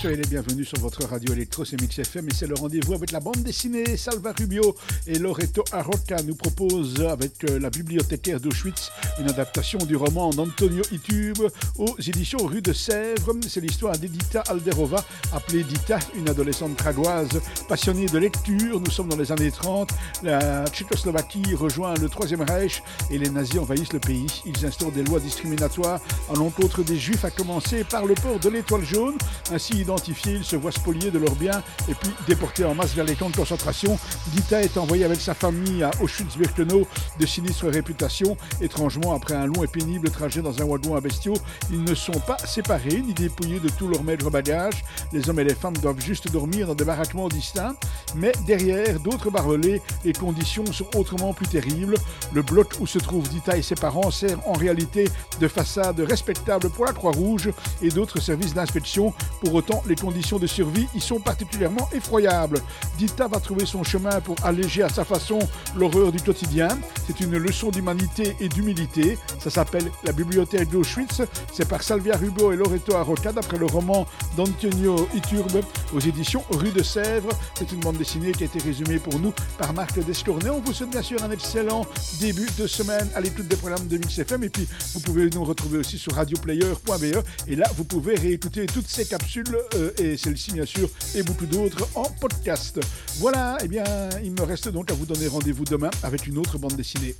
Soyez les bienvenus sur votre radio électro, c'est Mix FM et c'est le rendez-vous avec la bande dessinée. Salva Rubio et Loreto Arroca nous proposent, avec euh, la bibliothécaire d'Auschwitz, une adaptation du roman d'Antonio Itube aux éditions Rue de Sèvres. C'est l'histoire d'Edita Alderova, appelée Dita, une adolescente pragoise passionnée de lecture. Nous sommes dans les années 30. La Tchécoslovaquie rejoint le Troisième Reich et les nazis envahissent le pays. Ils instaurent des lois discriminatoires à l'encontre des juifs, à commencer par le port de l'étoile jaune. Ainsi, identifiés, ils se voient spoliés de leurs biens et puis déportés en masse vers les camps de concentration. Dita est envoyé avec sa famille à Auschwitz-Birkenau, de sinistre réputation. Étrangement, après un long et pénible trajet dans un wagon à bestiaux, ils ne sont pas séparés ni dépouillés de tous leurs maigres bagages. Les hommes et les femmes doivent juste dormir dans des baraquements distincts. Mais derrière d'autres barbelés, les conditions sont autrement plus terribles. Le bloc où se trouvent Dita et ses parents sert en réalité de façade respectable pour la Croix-Rouge et d'autres services d'inspection. Pour autant, les conditions de survie y sont particulièrement effroyables. Dita va trouver son chemin pour alléger à sa façon l'horreur du quotidien. C'est une leçon d'humanité et d'humilité. Ça s'appelle La bibliothèque d'Auschwitz. C'est par Salvia Rubo et Loreto Arroca d'après le roman d'Antonio Iturbe aux éditions Rue de Sèvres. C'est une bande dessinée qui a été résumée pour nous par Marc Descornet. On vous souhaite bien sûr un excellent début de semaine à l'écoute des programmes de Mix FM. Et puis, vous pouvez nous retrouver aussi sur radioplayer.be. Et là, vous pouvez réécouter toutes ces capsules euh, et celle-ci bien sûr et beaucoup d'autres en podcast. Voilà, et eh bien il me reste donc à vous donner rendez-vous demain avec une autre bande dessinée.